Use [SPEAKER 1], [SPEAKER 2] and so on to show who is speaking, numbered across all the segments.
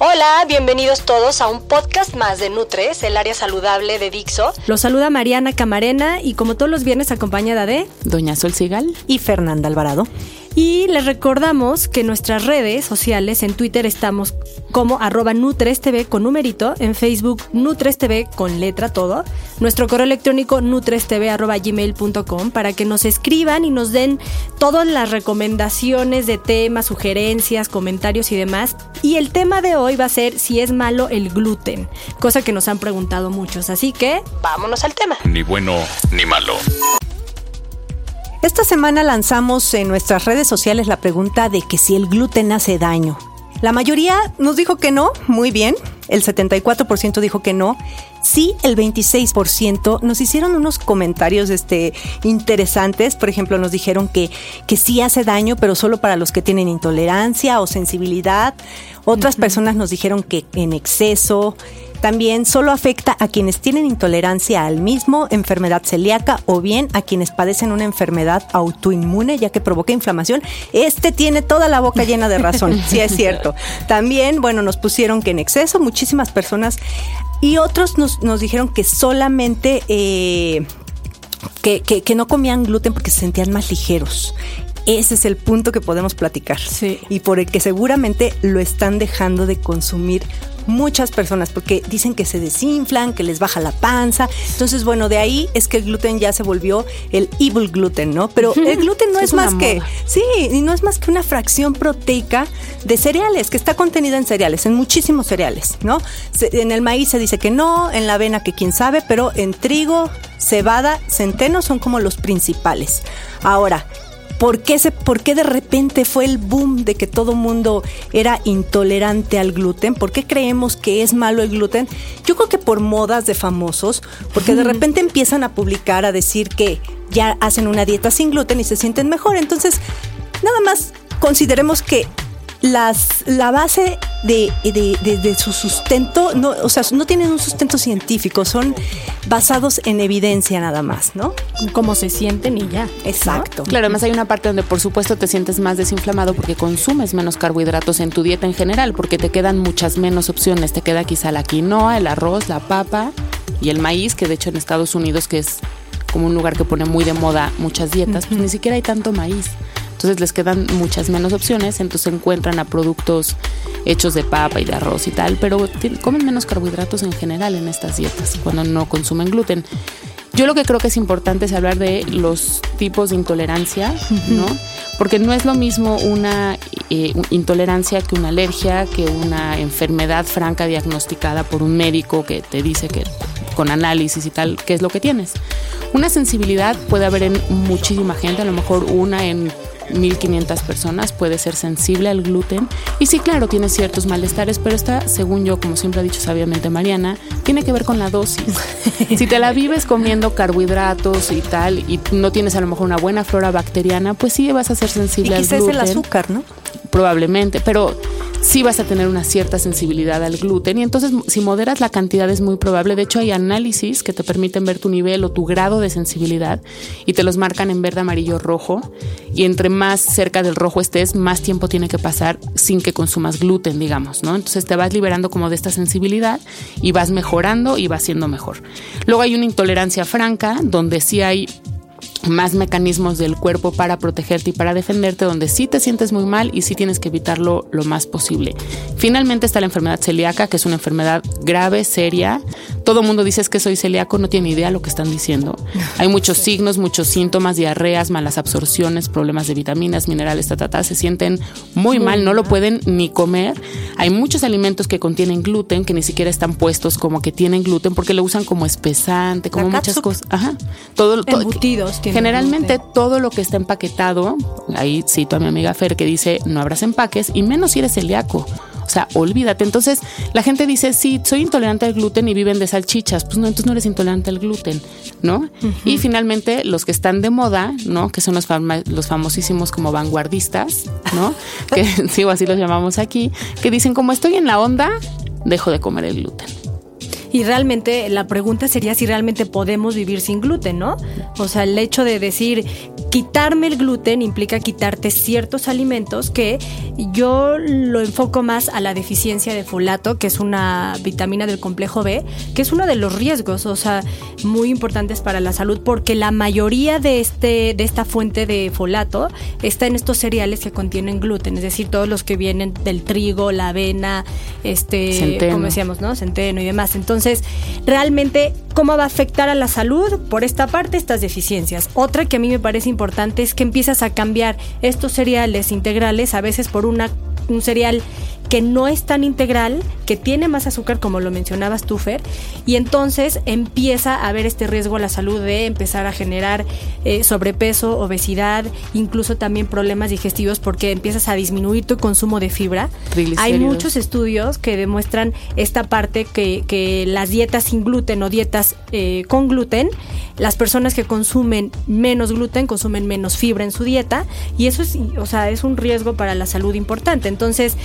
[SPEAKER 1] Hola, bienvenidos todos a un podcast más de Nutres, el área saludable de Dixo.
[SPEAKER 2] Los saluda Mariana Camarena y como todos los viernes acompañada de
[SPEAKER 3] Doña Sol Sigal
[SPEAKER 4] y Fernanda Alvarado.
[SPEAKER 2] Y les recordamos que en nuestras redes sociales, en Twitter estamos como arroba NutresTV con numerito, en Facebook NutresTV con letra todo, nuestro correo electrónico nutrestv arroba gmail.com para que nos escriban y nos den todas las recomendaciones de temas, sugerencias, comentarios y demás. Y el tema de hoy va a ser si es malo el gluten, cosa que nos han preguntado muchos. Así que
[SPEAKER 1] vámonos al tema.
[SPEAKER 5] Ni bueno ni malo.
[SPEAKER 4] Esta semana lanzamos en nuestras redes sociales la pregunta de que si el gluten hace daño. La mayoría nos dijo que no, muy bien, el 74% dijo que no, sí el 26% nos hicieron unos comentarios este, interesantes, por ejemplo nos dijeron que, que sí hace daño, pero solo para los que tienen intolerancia o sensibilidad, otras personas nos dijeron que en exceso, también solo afecta a quienes tienen intolerancia al mismo, enfermedad celíaca o bien a quienes padecen una enfermedad autoinmune ya que provoca inflamación. Este tiene toda la boca llena de razón, sí es cierto. También, bueno, nos pusieron que en exceso muchísimas personas y otros nos, nos dijeron que solamente... Eh, que, que, que, no comían gluten porque se sentían más ligeros. Ese es el punto que podemos platicar.
[SPEAKER 2] Sí.
[SPEAKER 4] Y por el que seguramente lo están dejando de consumir muchas personas porque dicen que se desinflan, que les baja la panza. Entonces, bueno, de ahí es que el gluten ya se volvió el evil gluten, ¿no? Pero el gluten no es,
[SPEAKER 3] es
[SPEAKER 4] más que, sí, y no es más que una fracción proteica de cereales, que está contenida en cereales, en muchísimos cereales, ¿no? Se- En el maíz se dice que no, en la avena que quién sabe, pero en trigo, cebada, centeno son como los principales. Ahora, ¿Por qué, se, ¿Por qué de repente fue el boom de que todo mundo era intolerante al gluten? ¿Por qué creemos que es malo el gluten? Yo creo que por modas de famosos, porque de repente empiezan a publicar, a decir que ya hacen una dieta sin gluten y se sienten mejor. Entonces, nada más consideremos que las, la base de, de- de- de su sustento, no, o sea, no tienen un sustento científico, son basados en evidencia nada más, ¿no?
[SPEAKER 2] cómo se sienten y ya.
[SPEAKER 4] Exacto.
[SPEAKER 3] Claro, además hay una parte donde por supuesto te sientes más desinflamado porque consumes menos carbohidratos en tu dieta en general, porque te quedan muchas menos opciones. Te queda quizá la quinoa, el arroz, la papa y el maíz, que de hecho en Estados Unidos, que es como un lugar que pone muy de moda muchas dietas, pues ni siquiera hay tanto maíz. Entonces les quedan muchas menos opciones, entonces encuentran a productos hechos de papa y de arroz y tal, pero comen menos carbohidratos en general en estas dietas cuando no consumen gluten. Yo lo que creo que es importante es hablar de los tipos de intolerancia, ¿no? Porque no es lo mismo una eh, intolerancia que una alergia, que una enfermedad franca diagnosticada por un médico que te dice que con análisis y tal, qué es lo que tienes. Una sensibilidad puede haber en muchísima gente, a lo mejor una en 1500 personas puede ser sensible al gluten. Y sí, claro, tiene ciertos malestares, pero esta, según yo, como siempre ha dicho sabiamente Mariana, tiene que ver con la dosis. si te la vives comiendo carbohidratos y tal, y no tienes a lo mejor una buena flora bacteriana, pues sí vas a ser
[SPEAKER 4] Y
[SPEAKER 3] sensible al
[SPEAKER 4] quizás
[SPEAKER 3] gluten
[SPEAKER 4] el azúcar, ¿no?
[SPEAKER 3] Probablemente, pero sí vas a tener una cierta sensibilidad al gluten y entonces si moderas la cantidad es muy probable. De hecho hay análisis que te permiten ver tu nivel o tu grado de sensibilidad y te los marcan en verde, amarillo, rojo y entre más cerca del rojo estés, más tiempo tiene que pasar sin que consumas gluten, digamos, ¿no? Entonces te vas liberando como de esta sensibilidad y vas mejorando y vas siendo mejor. Luego hay una intolerancia franca donde sí hay más mecanismos del cuerpo para protegerte y para defenderte, donde sí te sientes muy mal y sí tienes que evitarlo lo más posible. Finalmente está la enfermedad celíaca, que es una enfermedad grave, seria, todo el mundo dice que soy celíaco, no tiene idea lo que están diciendo. Hay muchos signos, muchos síntomas, diarreas, malas absorciones, problemas de vitaminas, minerales, ta, se sienten muy, mal, no lo pueden ni comer. Hay muchos alimentos que contienen gluten que ni siquiera están puestos como que tienen gluten porque lo usan como espesante, como muchas cosas. Ajá.
[SPEAKER 2] Todo, Embutidos.
[SPEAKER 3] Generalmente todo lo que está empaquetado, ahí cito a mi amiga Fer que dice no abras empaques y menos si eres celíaco. O sea, olvídate. Entonces, la gente dice, sí, soy intolerante al gluten y viven de salchichas. Pues no, entonces no eres intolerante al gluten, ¿no? Y finalmente, los que están de moda, ¿no? Que son los, los famosísimos como vanguardistas, ¿no? que sigo así los llamamos aquí, que dicen, como estoy en la onda, dejo de comer el gluten.
[SPEAKER 2] Y realmente la pregunta sería si realmente podemos vivir sin gluten, ¿no? O sea, el hecho de decir quitarme el gluten implica quitarte ciertos alimentos que yo lo enfoco más a la deficiencia de folato, que es una vitamina del complejo B, que es uno de los riesgos, o sea, muy importantes para la salud, porque la mayoría de este de esta fuente de folato está en estos cereales que contienen gluten, es decir, todos los que vienen del trigo, la avena, este, como decíamos, ¿no? Centeno y demás. Entonces entonces, realmente, ¿cómo va a afectar a la salud? Por esta parte, estas deficiencias. Otra que a mí me parece importante es que empiezas a cambiar estos cereales integrales a veces por una, un cereal que no es tan integral, que tiene más azúcar como lo mencionabas tú, Fer, y entonces empieza a haber este riesgo a la salud de empezar a generar eh, sobrepeso, obesidad, incluso también problemas digestivos porque empiezas a disminuir tu consumo de fibra. Hay muchos estudios que demuestran esta parte que, que las dietas sin gluten o dietas eh, con gluten, las personas que consumen menos gluten consumen menos fibra en su dieta y eso es, o sea, es un riesgo para la salud importante. Entonces,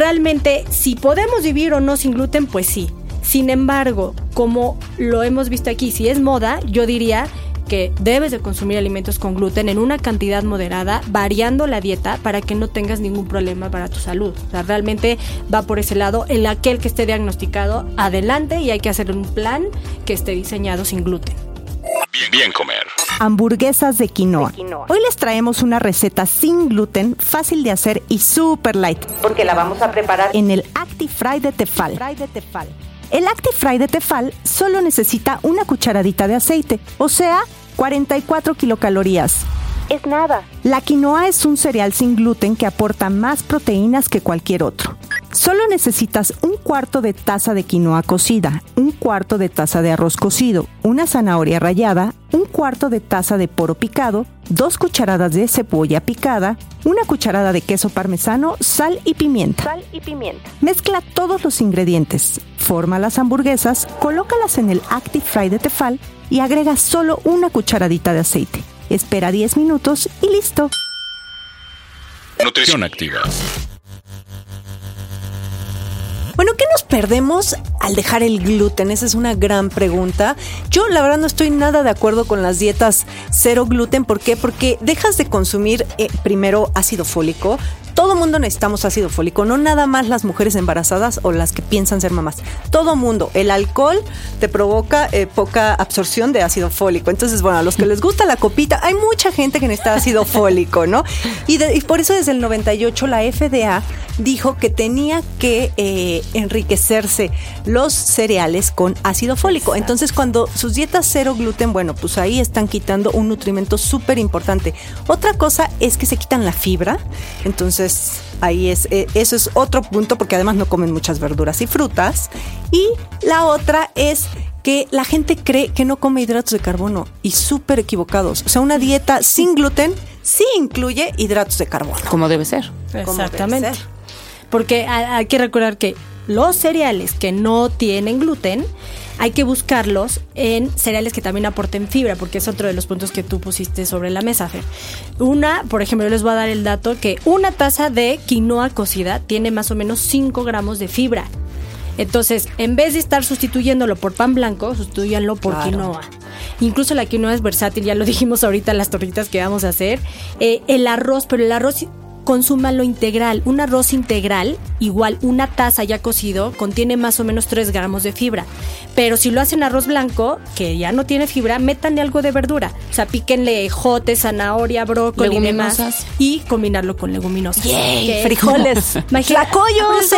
[SPEAKER 2] Realmente, si podemos vivir o no sin gluten, pues sí. Sin embargo, como lo hemos visto aquí, si es moda, yo diría que debes de consumir alimentos con gluten en una cantidad moderada, variando la dieta para que no tengas ningún problema para tu salud. O sea, realmente va por ese lado. El aquel que esté diagnosticado, adelante y hay que hacer un plan que esté diseñado sin gluten.
[SPEAKER 5] Bien, comer.
[SPEAKER 4] Hamburguesas de quinoa. Hoy les traemos una receta sin gluten, fácil de hacer y super light.
[SPEAKER 6] Porque la vamos a preparar
[SPEAKER 4] en el ActiFry de Tefal. El ActiFry de Tefal solo necesita una cucharadita de aceite, o sea, 44 kilocalorías.
[SPEAKER 6] Es nada.
[SPEAKER 4] La quinoa es un cereal sin gluten que aporta más proteínas que cualquier otro. Solo necesitas un cuarto de taza de quinoa cocida, un cuarto de taza de arroz cocido, una zanahoria rallada, un cuarto de taza de poro picado, dos cucharadas de cebolla picada, una cucharada de queso parmesano, sal y pimienta.
[SPEAKER 6] Sal y pimienta.
[SPEAKER 4] Mezcla todos los ingredientes, forma las hamburguesas, colócalas en el Active Fry de Tefal y agrega solo una cucharadita de aceite. Espera 10 minutos y listo.
[SPEAKER 5] Nutrición activa.
[SPEAKER 4] Bueno, ¿qué nos perdemos al dejar el gluten? Esa es una gran pregunta. Yo la verdad no estoy nada de acuerdo con las dietas cero gluten. ¿Por qué? Porque dejas de consumir eh, primero ácido fólico, todo mundo necesitamos ácido fólico, no nada más las mujeres embarazadas o las que piensan ser mamás. Todo mundo. El alcohol te provoca eh, poca absorción de ácido fólico. Entonces, bueno, a los que les gusta la copita, hay mucha gente que necesita ácido fólico, ¿no? Y, por eso desde el 98 la FDA dijo que tenía que eh, enriquecerse los cereales con ácido fólico. Entonces, cuando sus dietas cero gluten, bueno, pues ahí están quitando un nutrimento súper importante. Otra cosa es que se quitan la fibra. Entonces, ahí es, eh, eso es otro punto porque además no comen muchas verduras y frutas. Y la otra es que la gente cree que no come hidratos de carbono y súper equivocados. O sea, una dieta sin gluten sí incluye hidratos de carbono.
[SPEAKER 3] Como debe ser.
[SPEAKER 2] Exactamente. Porque hay que recordar que los cereales que no tienen gluten hay que buscarlos en cereales que también aporten fibra, porque es otro de los puntos que tú pusiste sobre la mesa, Fer. Una, por ejemplo, yo les voy a dar el dato que una taza de quinoa cocida tiene más o menos 5 gramos de fibra. Entonces, en vez de estar sustituyéndolo por pan blanco, sustituyanlo por quinoa. Incluso la quinoa es versátil, ya lo dijimos ahorita, las torritas que vamos a hacer. Eh, el arroz, pero el arroz consúmalo integral. Un arroz integral, igual una taza ya cocido, contiene más o menos 3 gramos de fibra. Pero si lo hacen arroz blanco, que ya no tiene fibra, métanle algo de verdura. O sea, píquenle jote, zanahoria, brócoli y demás. Y combinarlo con leguminosas. Que-
[SPEAKER 4] Frijoles. Tlacoyos,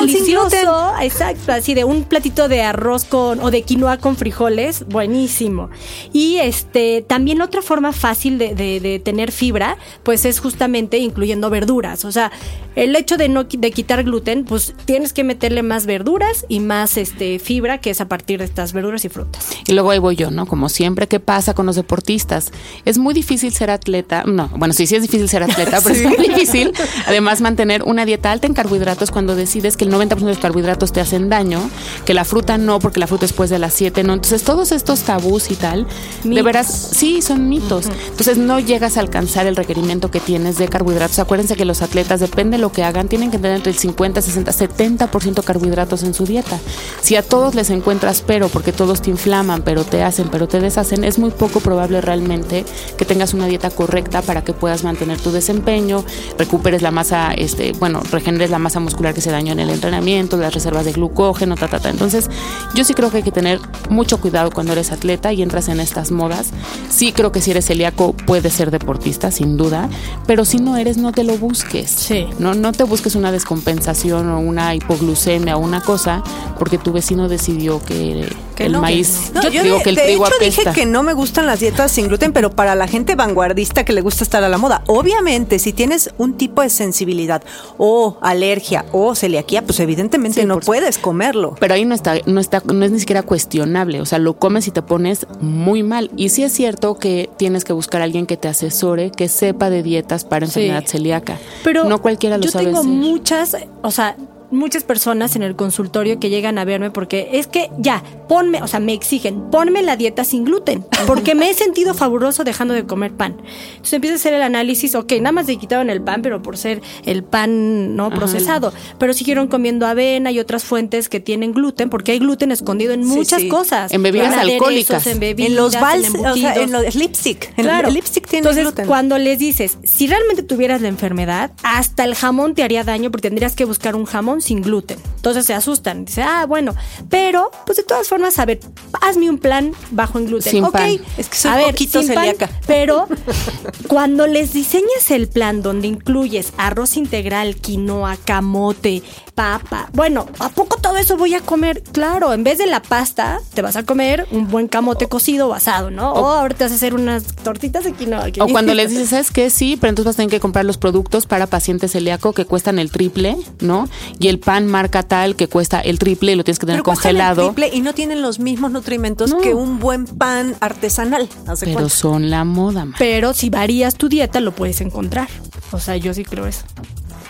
[SPEAKER 2] delicioso, exacto, así de un platito de arroz con o de quinoa con frijoles, buenísimo. Y este también otra forma fácil de, de- de tener fibra, pues es justamente incluyendo verduras. O sea, el hecho de no de quitar gluten, pues tienes que meterle más verduras y más este fibra, que es a partir de estas verduras y frutas.
[SPEAKER 3] Y luego ahí voy yo, ¿no? Como siempre, ¿qué pasa con los deportistas? Es muy difícil ser atleta. No, bueno, sí, sí es difícil ser atleta, pero es muy difícil además mantener una dieta alta en carbohidratos cuando decides que el 90% de los carbohidratos te hacen daño, que la fruta no, porque la fruta después de las 7, ¿no? Entonces, todos estos tabús y tal, de
[SPEAKER 2] Mitos.
[SPEAKER 3] veras, sí, son mitos. Entonces, no llegas a alcanzar el requerimiento que tienes de carbohidratos. Acuérdense que los atletas, depende de lo que hagan, tienen que tener entre el 50, 60, 70% carbohidratos en su dieta. Si a todos les encuentras pero, porque todos te inflaman, pero te hacen, pero te deshacen, es muy poco probable realmente que tengas una dieta correcta para que puedas mantener tu desempeño, recuperes la masa, este, bueno, regeneres la masa muscular que se dañó en el entrenamiento, las reservas de glucógeno, ta, ta, ta. Entonces, yo sí creo que hay que tener mucho cuidado cuando eres atleta y entras en estas modas. Sí creo que si eres celíaco puedes ser deportista, sin duda, pero si no eres, no te lo busques.
[SPEAKER 2] Sí.
[SPEAKER 3] No, no te busques una descompensación o una hipoglucemia o una cosa porque tu vecino decidió que,
[SPEAKER 4] Que
[SPEAKER 3] el
[SPEAKER 4] no,
[SPEAKER 3] maíz,
[SPEAKER 4] No,
[SPEAKER 3] yo
[SPEAKER 4] yo
[SPEAKER 3] digo
[SPEAKER 4] de,
[SPEAKER 3] que el
[SPEAKER 4] de
[SPEAKER 3] trigo
[SPEAKER 4] hecho dije
[SPEAKER 3] apesta.
[SPEAKER 4] que no me gustan las dietas sin gluten, pero para la gente vanguardista que le gusta estar a la moda. Obviamente, si tienes un tipo de sensibilidad o alergia o celiaquía, pues evidentemente
[SPEAKER 3] Sí,
[SPEAKER 4] no puedes comerlo.
[SPEAKER 3] Pero ahí no está, no está, no es ni siquiera cuestionable. O sea, lo comes y te pones muy mal. Y sí es cierto que tienes que buscar a alguien que te asesore, que sepa de dietas para
[SPEAKER 2] Sí.
[SPEAKER 3] enfermedad celíaca.
[SPEAKER 2] Pero
[SPEAKER 3] no cualquiera lo
[SPEAKER 2] yo
[SPEAKER 3] sabe
[SPEAKER 2] tengo
[SPEAKER 3] hacer.
[SPEAKER 2] muchas, o sea, muchas personas en el consultorio que llegan a verme porque es que ya, ponme, o sea, me exigen, ponme la dieta sin gluten, porque me he sentido fabuloso dejando de comer pan. Entonces empieza a hacer el análisis, ok, nada más le quitaron el pan, pero por ser el pan no
[SPEAKER 3] Ajá.
[SPEAKER 2] procesado, pero siguieron comiendo avena y otras fuentes que tienen gluten, porque hay gluten escondido en muchas
[SPEAKER 4] sí.
[SPEAKER 2] cosas.
[SPEAKER 3] En bebidas alcohólicas.
[SPEAKER 2] En, bebidas,
[SPEAKER 4] en los vals,
[SPEAKER 2] en
[SPEAKER 4] o sea,
[SPEAKER 2] embutidos.
[SPEAKER 4] en los lipstick.
[SPEAKER 2] Claro.
[SPEAKER 4] El lipstick tiene
[SPEAKER 2] Entonces,
[SPEAKER 4] gluten.
[SPEAKER 2] cuando les dices, si realmente tuvieras la enfermedad, hasta el jamón te haría daño porque tendrías que buscar un jamón sin gluten. Entonces se asustan. Dice, ah, bueno, pero, pues de todas formas, a ver, hazme un plan bajo en gluten.
[SPEAKER 3] Sin
[SPEAKER 2] ok,
[SPEAKER 3] pan.
[SPEAKER 4] Es que soy
[SPEAKER 2] a ver,
[SPEAKER 4] poquito
[SPEAKER 2] sin pan,
[SPEAKER 4] celíaca.
[SPEAKER 2] pero cuando les diseñas el plan donde incluyes arroz integral, quinoa, camote, papa, bueno, ¿a poco todo eso voy a comer? Claro, en vez de la pasta, te vas a comer un buen camote cocido o asado, ¿no? O, ahora te vas a hacer unas tortitas de quinoa.
[SPEAKER 3] O cuando les dices, ¿sabes qué? Sí, pero entonces vas a tener que comprar los productos para pacientes celíaco que cuestan el triple, ¿no? Y el pan marca tal que cuesta el triple y lo tienes que tener
[SPEAKER 4] Pero cuestan el
[SPEAKER 3] congelado.
[SPEAKER 4] triple y no tienen los mismos nutrimentos
[SPEAKER 3] No.
[SPEAKER 4] que un buen pan artesanal.
[SPEAKER 3] Pero
[SPEAKER 4] cuenta.
[SPEAKER 3] son la moda, man.
[SPEAKER 2] Pero si varías tu dieta, lo puedes encontrar. O sea, yo sí creo eso.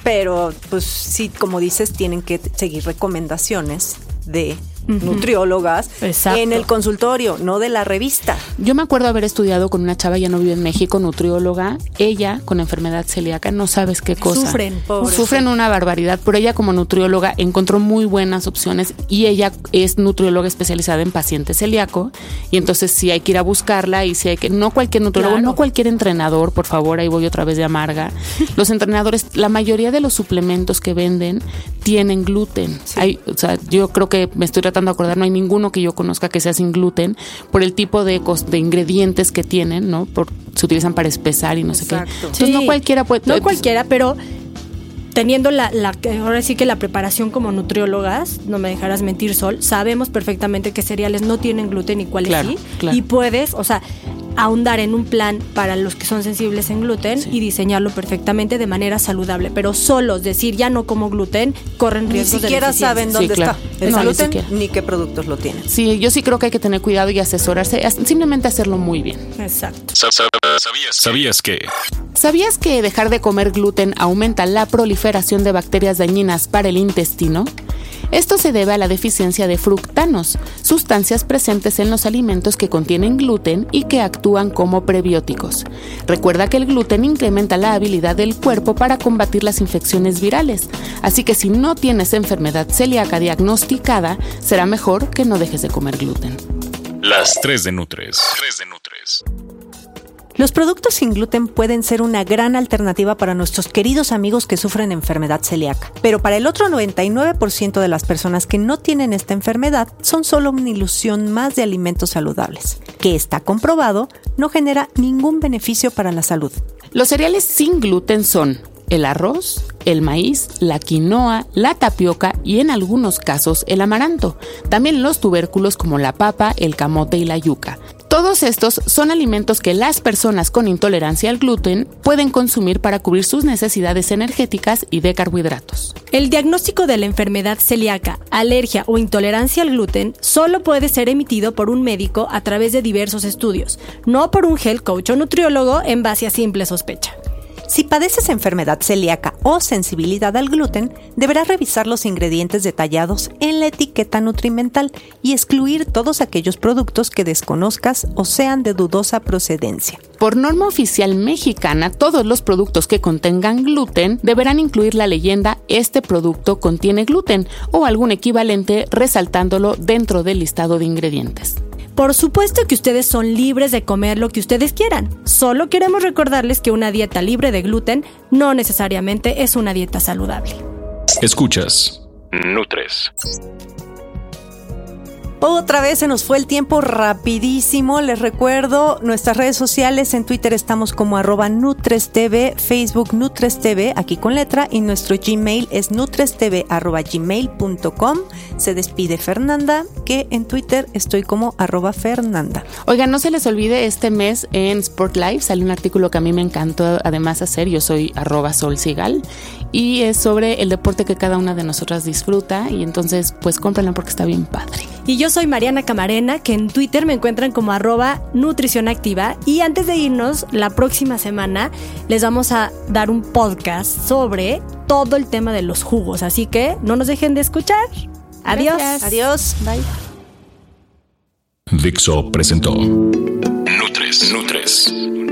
[SPEAKER 4] Pero, pues sí, como dices, tienen que seguir recomendaciones de nutriólogas
[SPEAKER 2] Exacto.
[SPEAKER 4] en el consultorio, no de la revista.
[SPEAKER 3] Yo me acuerdo haber estudiado con una chava, ya no vive en México, nutrióloga. Ella, con enfermedad celíaca, no sabes qué cosa.
[SPEAKER 2] Sufren.
[SPEAKER 3] Sufren una barbaridad, pero ella como nutrióloga encontró muy buenas opciones y ella es nutrióloga especializada en pacientes celíaco y entonces sí hay que ir a buscarla y sí hay que, no cualquier nutriólogo,
[SPEAKER 2] Claro.
[SPEAKER 3] no cualquier entrenador, por favor, ahí voy otra vez de amarga. Los entrenadores, la mayoría de los suplementos que venden tienen gluten. Hay, o sea, yo creo que me estoy tratando de acordar, no hay ninguno que yo conozca que sea sin gluten por el tipo de, cos- de ingredientes que tienen, ¿no? Por, se utilizan para espesar y no sé qué. Entonces no cualquiera puede.
[SPEAKER 2] No cualquiera, pero teniendo la, la ahora sí que la preparación como nutriólogas, no me dejarás mentir, Sol, sabemos perfectamente que cereales no tienen gluten y cuáles
[SPEAKER 3] Claro,
[SPEAKER 2] sí.
[SPEAKER 3] claro.
[SPEAKER 2] Y puedes, o sea, ahondar en un plan para los que son sensibles en gluten y diseñarlo perfectamente de manera saludable. Pero solos decir ya no como gluten, corren
[SPEAKER 4] Ni
[SPEAKER 2] riesgos de
[SPEAKER 4] siquiera saben
[SPEAKER 3] Sí,
[SPEAKER 4] dónde
[SPEAKER 3] claro.
[SPEAKER 4] está el
[SPEAKER 3] No, ni
[SPEAKER 4] gluten
[SPEAKER 3] siquiera.
[SPEAKER 4] ni qué productos lo tienen.
[SPEAKER 3] Sí, yo sí creo que hay que tener cuidado y asesorarse, as- simplemente hacerlo muy bien.
[SPEAKER 2] Exacto.
[SPEAKER 5] Sa- sa- ¿Sabías, ¿Sabías que?
[SPEAKER 3] ¿Sabías que dejar de comer gluten aumenta la proliferación de bacterias dañinas para el intestino? Esto se debe a la deficiencia de fructanos, sustancias presentes en los alimentos que contienen gluten y que actúan como prebióticos. Recuerda que el gluten incrementa la habilidad del cuerpo para combatir las infecciones virales, así que si no tienes enfermedad celíaca diagnosticada, será mejor que no dejes de comer gluten.
[SPEAKER 5] Las 3 de Nutres. 3 de Nutres.
[SPEAKER 4] Los productos sin gluten pueden ser una gran alternativa para nuestros queridos amigos que sufren enfermedad celíaca, pero para el otro 99% de las personas que no tienen esta enfermedad son solo una ilusión más de alimentos saludables, que está comprobado no genera ningún beneficio para la salud.
[SPEAKER 3] Los cereales sin gluten son el arroz, el maíz, la quinoa, la tapioca y en algunos casos el amaranto. También los tubérculos como la papa, el camote y la yuca. Todos estos son alimentos que las personas con intolerancia al gluten pueden consumir para cubrir sus necesidades energéticas y de carbohidratos.
[SPEAKER 2] El diagnóstico de la enfermedad celíaca, alergia o intolerancia al gluten solo puede ser emitido por un médico a través de diversos estudios, no por un health coach o nutriólogo en base a simple sospecha.
[SPEAKER 4] Si padeces enfermedad celíaca o sensibilidad al gluten, deberás revisar los ingredientes detallados en la etiqueta nutrimental y excluir todos aquellos productos que desconozcas o sean de dudosa procedencia.
[SPEAKER 3] Por norma oficial mexicana, todos los productos que contengan gluten deberán incluir la leyenda este producto contiene gluten o algún equivalente resaltándolo dentro del listado de ingredientes.
[SPEAKER 2] Por supuesto que ustedes son libres de comer lo que ustedes quieran. Solo queremos recordarles que una dieta libre de gluten no necesariamente es una dieta saludable.
[SPEAKER 5] Escuchas. Nutres.
[SPEAKER 4] Otra vez se nos fue el tiempo rapidísimo. Les recuerdo nuestras redes sociales. En Twitter estamos como arroba NutresTV, Facebook NutresTV, aquí con letra, y nuestro Gmail es nutrestv arroba gmail.com. Se despide Fernanda, que en Twitter estoy como arroba Fernanda.
[SPEAKER 3] Oigan, no se les olvide este mes en Sport Life sale un artículo que a mí me encantó además hacer. Yo soy arroba Sol y es sobre el deporte que cada una de nosotras disfruta. Y entonces, pues cómprenla porque está bien padre.
[SPEAKER 2] Y yo soy Mariana Camarena, que en Twitter me encuentran como arroba nutrición activa. Y antes de irnos, la próxima semana les vamos a dar un podcast sobre todo el tema de los jugos. Así que no nos dejen de escuchar. Adiós.
[SPEAKER 4] Adiós.
[SPEAKER 2] Bye.
[SPEAKER 5] Dixo presentó Nutres. Nutres.